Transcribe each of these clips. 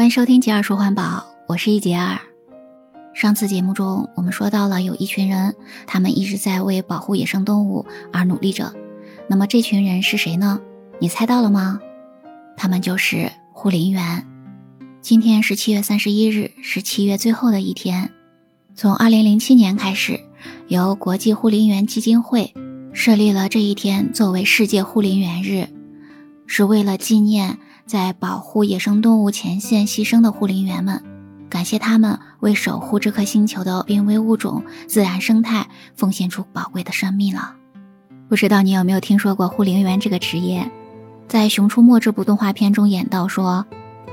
欢迎收听杰尔说环保，我是一杰尔。上次节目中，我们说到了有一群人，他们一直在为保护野生动物而努力着。那么这群人是谁呢？你猜到了吗？他们就是护林员。今天是七月三十一日，是七月最后的一天。从二零零七年开始，由国际护林员基金会设立了这一天作为世界护林员日，是为了纪念。在保护野生动物前线牺牲的护林员们，感谢他们为守护这颗星球的濒危物种、自然生态奉献出宝贵的生命了。不知道你有没有听说过护林员这个职业？在《熊出没》这部动画片中演到说，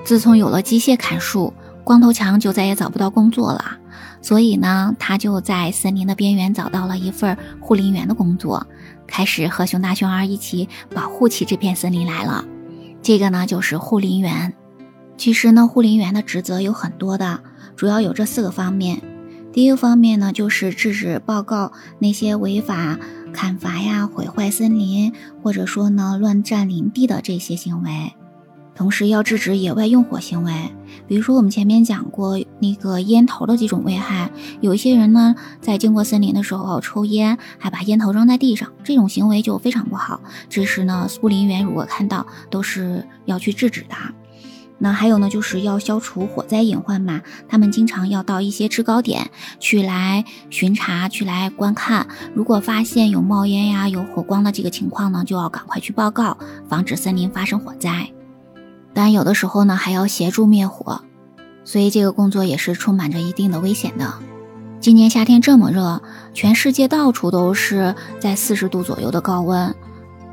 自从有了机械砍树，光头强就再也找不到工作了，所以呢，他就在森林的边缘找到了一份护林员的工作，开始和熊大、熊二一起保护起这片森林来了。这个呢就是护林员。其实呢，护林员的职责有很多的，主要有这四个方面。第一个方面呢，就是制止报告那些违法砍伐呀、毁坏森林，或者说呢乱占林地的这些行为。同时要制止野外用火行为，比如说我们前面讲过那个烟头的几种危害，有一些人呢在经过森林的时候抽烟，还把烟头扔在地上，这种行为就非常不好。这时呢，护林员如果看到，都是要去制止的。那还有呢，就是要消除火灾隐患嘛，他们经常要到一些制高点去来巡查，去来观看。如果发现有冒烟呀、有火光的这个情况呢，就要赶快去报告，防止森林发生火灾。但有的时候呢，还要协助灭火，所以这个工作也是充满着一定的危险的。今年夏天这么热，全世界到处都是在四十度左右的高温。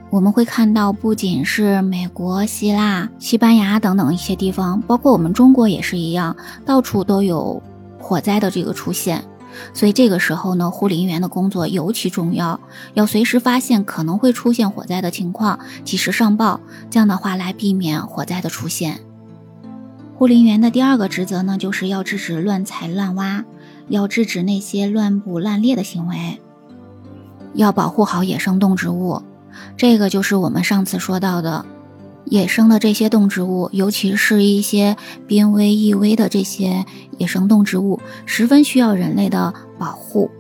我们会看到，不仅是美国、希腊、西班牙等等一些地方，包括我们中国也是一样，到处都有火灾的这个出现。所以这个时候呢，护林员的工作尤其重要，要随时发现可能会出现火灾的情况，及时上报，这样的话来避免火灾的出现。护林员的第二个职责呢，就是要制止乱采乱挖，要制止那些乱捕滥猎的行为，要保护好野生动植物。这个就是我们上次说到的。野生的这些动植物，尤其是一些濒危易危的这些野生动植物，十分需要人类的保护。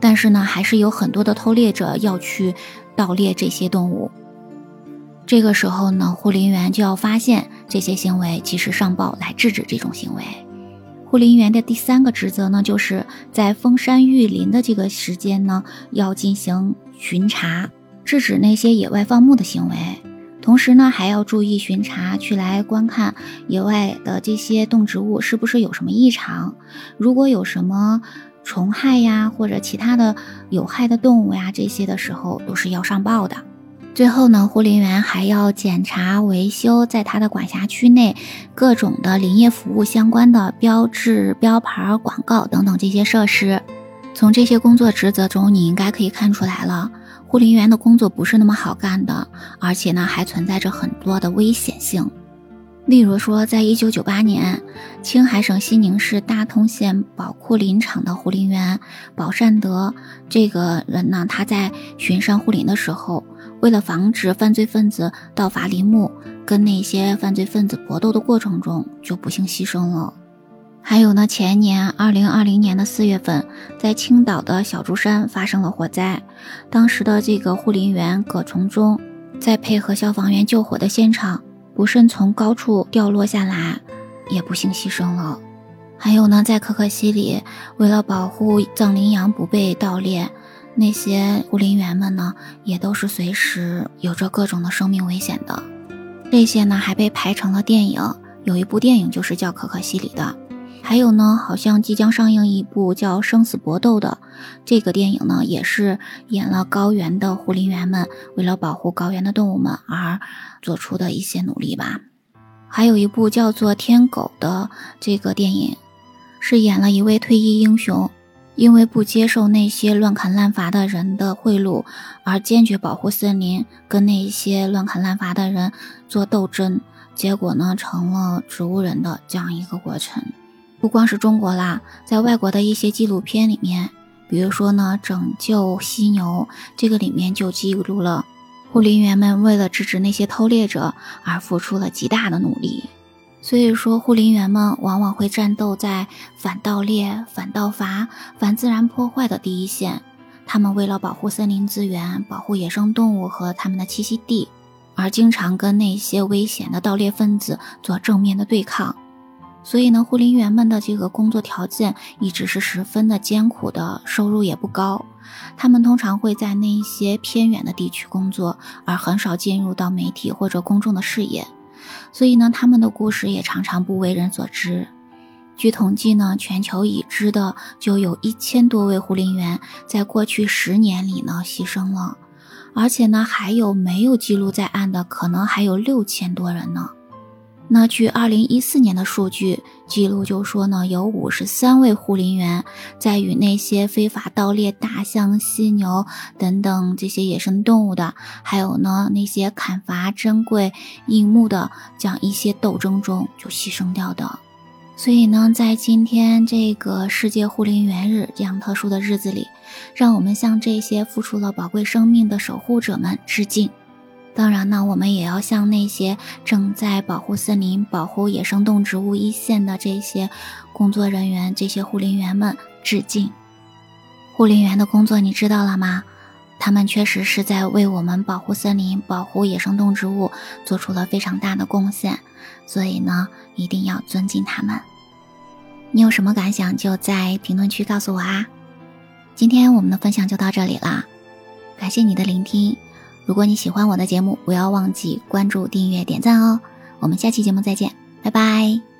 但是呢，还是有很多的偷猎者要去盗猎这些动物。这个时候呢，护林员就要发现这些行为，及时上报来制止这种行为。护林员的第三个职责呢，就是在封山育林的这个时间呢，要进行巡查，制止那些野外放牧的行为。同时呢，还要注意巡查，去来观看野外的这些动植物是不是有什么异常。如果有什么虫害呀，或者其他的有害的动物呀，这些的时候都是要上报的。最后呢，护林员还要检查维修在他的管辖区内各种的林业服务相关的标志、标牌、广告等等这些设施。从这些工作职责中，你应该可以看出来了。护林员的工作不是那么好干的，而且呢还存在着很多的危险性。例如说，在一九九八年，青海省西宁市大通县宝库林场的护林员宝善德这个人呢，他在巡山护林的时候，为了防止犯罪分子盗伐林木，跟那些犯罪分子搏斗的过程中，就不幸牺牲了。还有呢，前年二零二零年的四月份，在青岛的小竹山发生了火灾，当时的这个护林员葛从忠，在配合消防员救火的现场，不慎从高处掉落下来，也不幸牺牲了。还有呢，在可可西里，为了保护藏羚羊不被盗猎，那些护林员们呢，也都是随时有着各种的生命危险的。这些呢，还被拍成了电影，有一部电影就是叫《可可西里》的。还有呢，好像即将上映一部叫《生死搏斗》的这个电影呢，也是演了高原的护林员们为了保护高原的动物们而做出的一些努力吧。还有一部叫做《天狗》的这个电影，是演了一位退役英雄，因为不接受那些乱砍滥伐的人的贿赂，而坚决保护森林，跟那些乱砍滥伐的人做斗争，结果呢，成了植物人的这样一个过程。不光是中国啦，在外国的一些纪录片里面，比如说呢，《拯救犀牛》这个里面就记录了护林员们为了制止那些偷猎者而付出了极大的努力。所以说，护林员们往往会战斗在反盗猎、反盗伐、反自然破坏的第一线。他们为了保护森林资源、保护野生动物和它们的栖息地，而经常跟那些危险的盗猎分子做正面的对抗。所以呢，护林员们的这个工作条件一直是十分的艰苦的，收入也不高。他们通常会在那一些偏远的地区工作，而很少进入到媒体或者公众的视野。所以呢，他们的故事也常常不为人所知。据统计呢，全球已知的就有一千多位护林员在过去十年里呢牺牲了，而且呢，还有没有记录在案的，可能还有六千多人呢。那据二零一四年的数据记录，就说呢，有五十三位护林员在与那些非法盗猎大象、犀牛等等这些野生动物的，还有呢那些砍伐珍贵硬木的这样一些斗争中就牺牲掉的。所以呢，在今天这个世界护林员日这样特殊的日子里，让我们向这些付出了宝贵生命的守护者们致敬。当然呢，我们也要向那些正在保护森林、保护野生动植物一线的这些工作人员、这些护林员们致敬。护林员的工作你知道了吗？他们确实是在为我们保护森林、保护野生动植物做出了非常大的贡献，所以呢，一定要尊敬他们。你有什么感想，就在评论区告诉我啊！今天我们的分享就到这里啦，感谢你的聆听。如果你喜欢我的节目，不要忘记关注、订阅、点赞哦！我们下期节目再见，拜拜。